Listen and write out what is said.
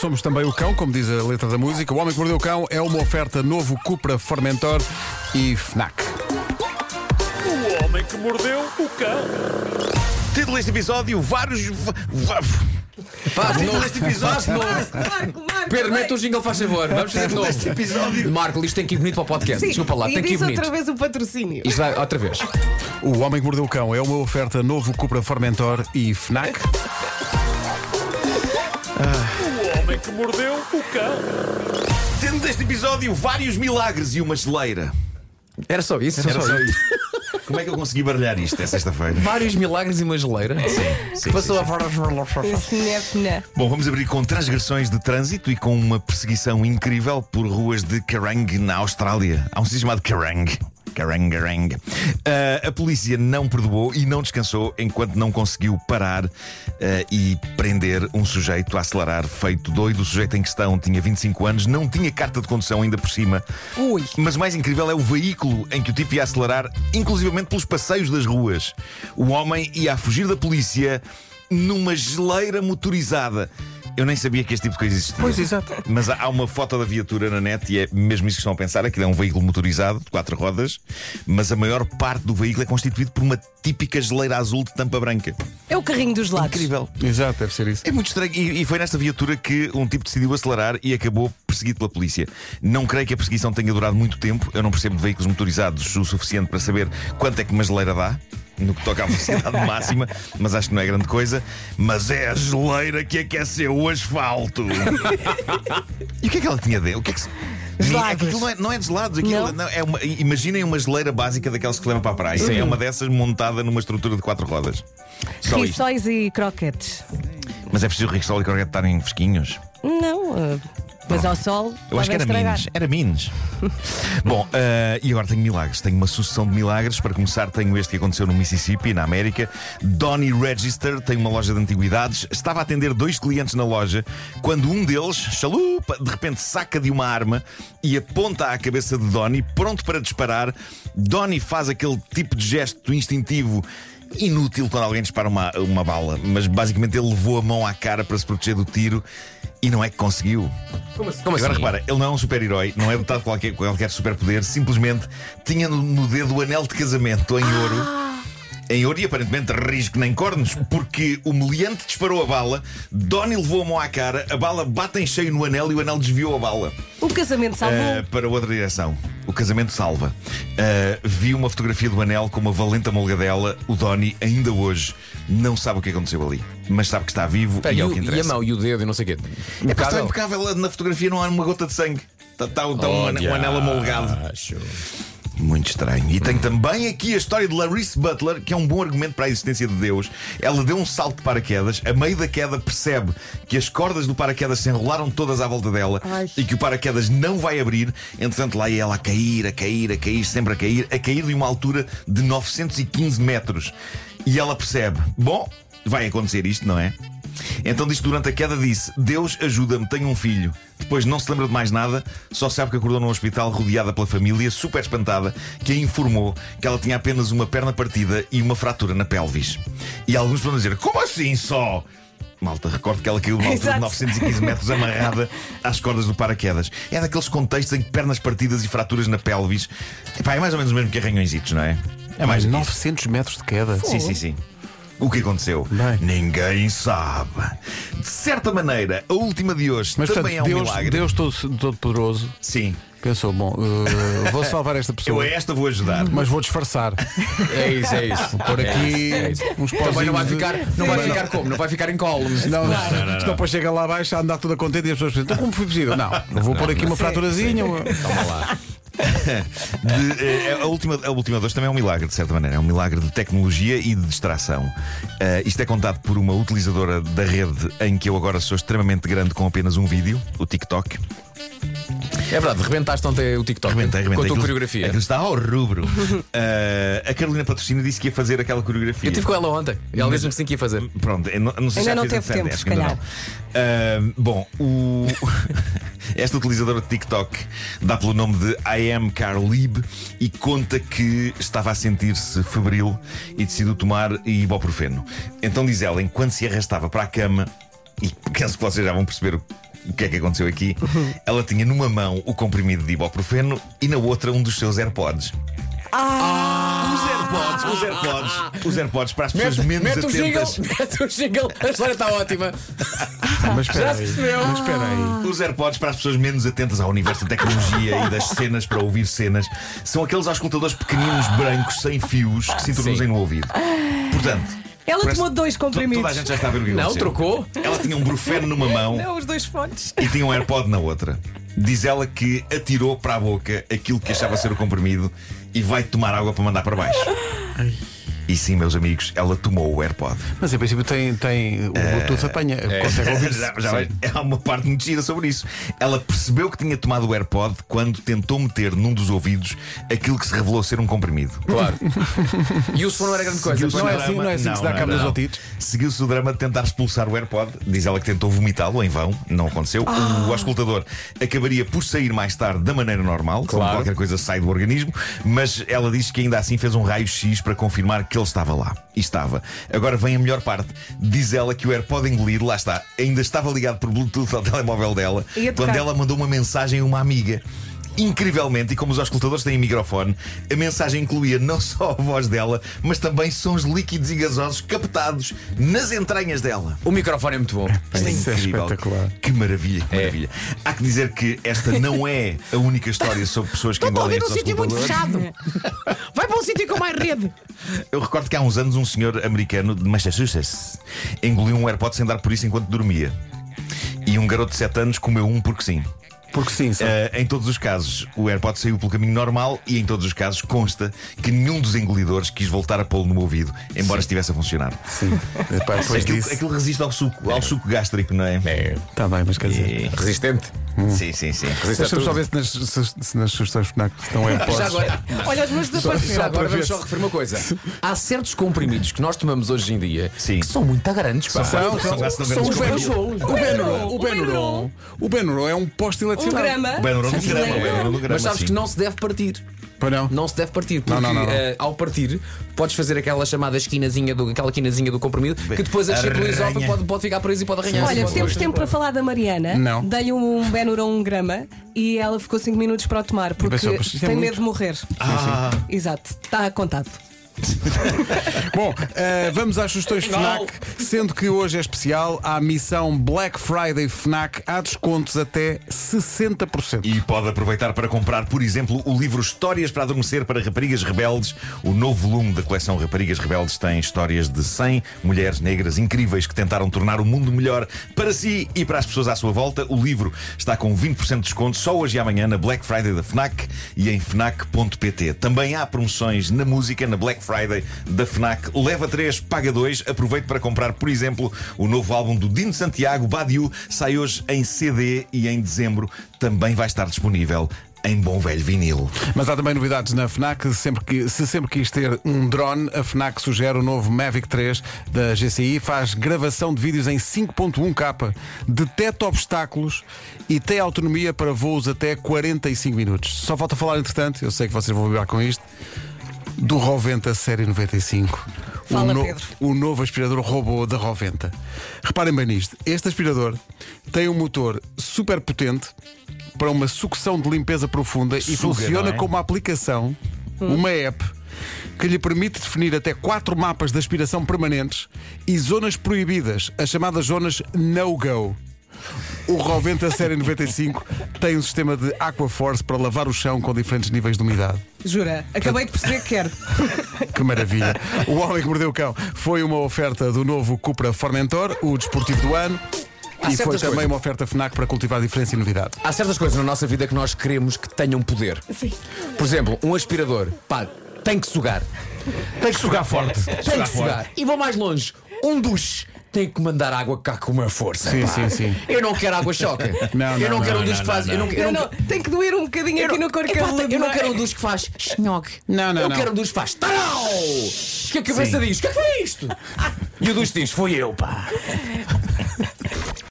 somos também o cão, como diz a letra da música. O Homem que Mordeu o Cão é uma oferta novo Cupra Formentor e FNAC. O homem que mordeu o cão. Título deste episódio: Vários. Faz de Título novo. deste episódio: Marco, Marco. Pedro, mete o jingle, faz favor. Vamos fazer de novo. episódio: Marco, isto tem que ir bonito para o podcast. Sim, Desculpa lá, tem que ir bonito. outra vez o patrocínio. Isto vai outra vez. O Homem que Mordeu o Cão é uma oferta novo Cupra Formentor e FNAC. Homem que mordeu o cão. Tendo deste episódio vários milagres e uma geleira. Era só isso. Era só isto. Como é que eu consegui baralhar isto? É sexta-feira. Vários milagres e uma geleira. Sim, sim, Passou sim, a. Nef, né. Bom, vamos abrir com transgressões de trânsito e com uma perseguição incrível por ruas de Kerrang, na Austrália. Há um sítio chamado Kerrang. Ah, a polícia não perdoou e não descansou enquanto não conseguiu parar ah, e prender um sujeito a acelerar feito doido. O sujeito em questão tinha 25 anos, não tinha carta de condução ainda por cima. Ui. Mas o mais incrível é o veículo em que o tipo ia acelerar, inclusivamente pelos passeios das ruas. O homem ia a fugir da polícia numa geleira motorizada. Eu nem sabia que este tipo de coisa existia. Pois, exato. Mas há uma foto da viatura na net e é mesmo isso que estão a pensar: aquilo é um veículo motorizado de quatro rodas, mas a maior parte do veículo é constituído por uma típica geleira azul de tampa branca. É o carrinho dos lados. Incrível. Exato, deve ser isso. É muito estranho. E, e foi nesta viatura que um tipo decidiu acelerar e acabou perseguido pela polícia. Não creio que a perseguição tenha durado muito tempo. Eu não percebo de veículos motorizados o suficiente para saber quanto é que uma geleira dá. No que toca à velocidade máxima, mas acho que não é grande coisa. Mas é a geleira que aqueceu o asfalto. e o que é que ela tinha dentro? O que é que se... Gelados. Aquilo não é, não é de gelados, aquilo Não? é uma, imaginem uma geleira básica daquelas que se levam para a praia. É uma dessas montada numa estrutura de quatro rodas. Só isto. Rissóis e croquetes. Mas é preciso o e Croquete estarem fresquinhos. Não, uh, mas ao sol Eu acho que era estragar. Minas. Era Minas. Bom, eh, e agora tenho milagres. Tenho uma sucessão de milagres. Para começar, tenho este que aconteceu no Mississippi, na América. Donnie Register tem uma loja de antiguidades. Estava a atender dois clientes na loja quando um deles, chalupa, de repente saca de uma arma e aponta à cabeça de Donnie, pronto para disparar. Donnie faz aquele tipo de gesto instintivo. Inútil quando alguém dispara uma, uma bala, mas basicamente ele levou a mão à cara para se proteger do tiro e não é que conseguiu. Como assim? Como Agora assim? repara, ele não é um super-herói, não é dotado de qualquer, qualquer superpoder, simplesmente tinha no, no dedo o anel de casamento em ouro. Em ouro e aparentemente risco nem cornos, porque o meliante disparou a bala, Donnie levou a mão à cara, a bala bate em cheio no anel e o anel desviou a bala O casamento salvou. eh, para outra direção. O casamento salva. Eh, vi uma fotografia do anel com uma valente amolgadela. O Donnie, ainda hoje, não sabe o que aconteceu ali, mas sabe que está vivo Pá, e e, é o o- que e a interessa. mão e o dedo e não sei o quê. É pá, está Impecável. Na fotografia não há uma gota de sangue. Está, está, está um, Olha, um anel amolgado. Muito estranho. E tem também aqui a história de Larissa Butler, que é um bom argumento para a existência de Deus. Ela deu um salto de paraquedas, a meio da queda percebe que as cordas do paraquedas se enrolaram todas à volta dela Ai. e que o paraquedas não vai abrir. Entretanto, lá ia ela a cair, a cair, a cair, sempre a cair, a cair de uma altura de 915 metros. E ela percebe: bom, vai acontecer isto, não é? Então diz que durante a queda disse: Deus ajuda-me, tenho um filho. Depois não se lembra de mais nada, só sabe que acordou num hospital rodeada pela família, super espantada, que a informou que ela tinha apenas uma perna partida e uma fratura na pelvis. E alguns podem dizer: Como assim só? Malta, recordo que ela caiu de uma altura de Exato. 915 metros amarrada às cordas do paraquedas. É daqueles contextos em que pernas partidas e fraturas na pelvis. Epá, é mais ou menos o mesmo que arranhõezitos, não é? É mais Mais do que isso. 900 metros de queda. Sim, sim, sim. O que aconteceu? Bem. Ninguém sabe. De certa maneira, a última de hoje Mas também portanto, é um Deus, milagre. Deus todo, todo poderoso Sim. pensou: bom, eh, vou salvar esta Eu pessoa, a esta vou ajudar. mas vou disfarçar. É isso, é isso. Por aqui É isso. uns Também não vai de- ficar, não vai ficar como? Não vai ficar em colo. Não, não, Senão depois chega lá abaixo a andar toda contente e as pessoas pensam: então como foi possível? Não, eu vou pôr aqui uma fraturazinha. Toma lá. De, eh, a, última, a última hoje também é um milagre, de certa maneira. É um milagre de tecnologia e de distração. Eh, isto é contado por uma utilizadora da rede em que eu agora sou extremamente grande com apenas um vídeo, o TikTok. É verdade, rebentaste ontem o TikTok Rebentei, rebentei. com a tua Aquilo- coreografia. Aquilo está ao rubro. Eh, a Carolina Patrocínio disse que ia fazer aquela coreografia. Eu estive com ela ontem e ela disse-me que sim que ia fazer. Pronto, eu não, não sei se Ainda já não fez teve tempo, se calhar. não. Ah, bom, o... esta utilizadora de TikTok dá pelo nome de I am Carlib e conta que estava a sentir-se febril e decidiu tomar ibuprofeno. Então diz ela, enquanto se arrastava para a cama, e penso que vocês já vão perceber o O que é que aconteceu aqui? Ela tinha numa mão o comprimido de ibuprofeno e na outra um dos seus AirPods. Os AirPods, os AirPods, os AirPods para as pessoas Mete, menos mete o jingle, atentas. mete o jingle, a história está ótima. Mas espera Já se aí. percebeu? Mas espera aí. Os AirPods para as pessoas menos atentas ao universo da tecnologia e das cenas para ouvir cenas são aqueles auscultadores pequeninos brancos sem fios que se introduzem no ouvido. Portanto, Ela parece- tomou dois to- toda a comprimidos. gente já está a ver o que Não, aconteceu. trocou. Ela tinha um brufeno numa mão Não, os dois fones. e tinha um AirPod na outra. Diz ela que atirou para a boca aquilo que achava ser o comprimido e vai tomar água para mandar para baixo. E sim, meus amigos, ela tomou o AirPod. Mas em princípio tem, tem o Bluetooth apanha. Consegue ouvir. já, já vai- há uma parte muito gira sobre isso. Ela percebeu que tinha tomado o AirPod quando tentou meter num dos ouvidos aquilo que se revelou ser um comprimido. Claro. E o som não era grande coisa. Não é assim, não é assim que se dá cabo não. otites. Seguiu-se o drama de tentar expulsar o AirPod. Diz ela que tentou vomitá-lo em vão, não aconteceu. O auscultador acabaria por sair mais tarde da maneira normal, como Claro. qualquer coisa sai do organismo, mas ela diz que ainda assim fez um raio-x para confirmar que ele estava lá. E estava. Agora vem a melhor parte. Diz ela que o AirPod engolido, lá está, ainda estava ligado por Bluetooth ao telemóvel dela quando ela mandou uma mensagem a uma amiga. Incrivelmente, e como os auscultadores têm microfone, a mensagem incluía não só a voz dela, mas também sons líquidos e gasosos captados nas entranhas dela. O microfone é muito bom. Isto é Isso é incrível. espetacular. Que maravilha, que maravilha. Há que dizer que esta não é a única história sobre pessoas que engolem estes auscultadores. Vai para um sítio com mais rede. Eu recordo que há uns anos um senhor americano de Massachusetts engoliu um AirPod sem dar por isso enquanto dormia. E um garoto de 7 anos comeu um porque sim. Porque sim, só. Uh, em todos os casos, o AirPod saiu pelo caminho normal e em todos os casos consta que nenhum dos engolidores quis voltar a pô-lo no ouvido, embora estivesse a funcionar. Sim. Epá, Aquilo, disso. aquilo resiste ao suco, ao suco gástrico, não é? Está bem, mas quer dizer. Resistente. Sim, sim, sim. Resiste a Deixa-me só ver se nas, se- se nas sugestões FNAC estão AirPods. Já agora, Olha, os meus desapareceram. já agora para vamos ver só referir uma coisa. Há certos comprimidos que nós tomamos hoje em dia Sim. que são muito grandes. pá. São, São- são- São os são- beijos. O Benuron, o Benuron, o Benuron é um poste Um eletricidade. grama. O Benuron do grama, o Benuron do grama, Mas sabes sim. que não se deve partir. Pois não? Não se deve partir, porque Não, não, não, não. eh, ao partir podes fazer aquela chamada esquinazinha do, aquela quinazinha do comprimido que depois a chip do Arranha. isófago pode, pode ficar preso e pode arranhar. Olha, Pode- temos tempo para falar da Mariana. Não. Dei-lhe um Benuron um grama e ela ficou 5 minutos para o tomar porque pensou, mas isto é tem muito. medo de morrer. Ah, Exato, está contado. Bom, eh, vamos às sugestões FNAC, sendo que hoje é especial, há a missão Black Friday FNAC, há descontos até 60%. E pode aproveitar para comprar, por exemplo, o livro Histórias para Adormecer para Raparigas Rebeldes. O novo volume da coleção Raparigas Rebeldes tem histórias de 100 mulheres negras incríveis que tentaram tornar o mundo melhor para si e para as pessoas à sua volta. O livro está com 20% de desconto só hoje e amanhã na Black Friday da FNAC e em FNAC.pt. Também há promoções na música na Black Friday da FNAC. Leva 3, paga 2. Aproveite para comprar, por exemplo, o novo álbum do Dino Santiago, Badiou, sai hoje em CD e em dezembro também vai estar disponível em bom velho vinil. Mas há também novidades na FNAC. Sempre que, se sempre quis ter um drone, a FNAC sugere o novo Mavic 3 da GCI. Faz gravação de vídeos em 5.1K, detecta obstáculos e tem autonomia para voos até 45 minutos. Só falta falar, entretanto, eu sei que vocês vão vibrar com isto, do Roventa Série 95. Fala, o, no- Pedro. o novo aspirador robô da Roventa. Reparem bem nisto: este aspirador tem um motor super potente para uma sucção de limpeza profunda e Suga, funciona não é? como uma aplicação, uma app. Que lhe permite definir até quatro mapas de aspiração permanentes e zonas proibidas, as chamadas zonas no-go. O Roventa Série 95 tem um sistema de Aquaforce para lavar o chão com diferentes níveis de umidade. Jura, acabei de perceber que quero. Que maravilha. O Homem que Mordeu o Cão foi uma oferta do novo Cupra Formentor, o desportivo do ano. Há e foi também coisas. uma oferta FNAC para cultivar diferença e novidade. Há certas coisas na nossa vida que nós queremos que tenham poder. Sim. Por exemplo, um aspirador, pá, tem que sugar. Tem que sugar forte. Tem que sugar. E vou mais longe, um duche. Tem que mandar água cá com uma força. Sim, pá. sim, sim. Eu não quero água choca. Não, eu não, não, quero não, um duche que faz. Eu não, eu Não, não, não, tem que doer um bocadinho aqui no corpo Epá, cabeludo. Eu não é? quero um duche que faz chinhoque. Não, não, Eu não. quero um duche que faz tarau. Que a cabeça diz: O que é que foi isto? E o duche diz: Foi eu, pá.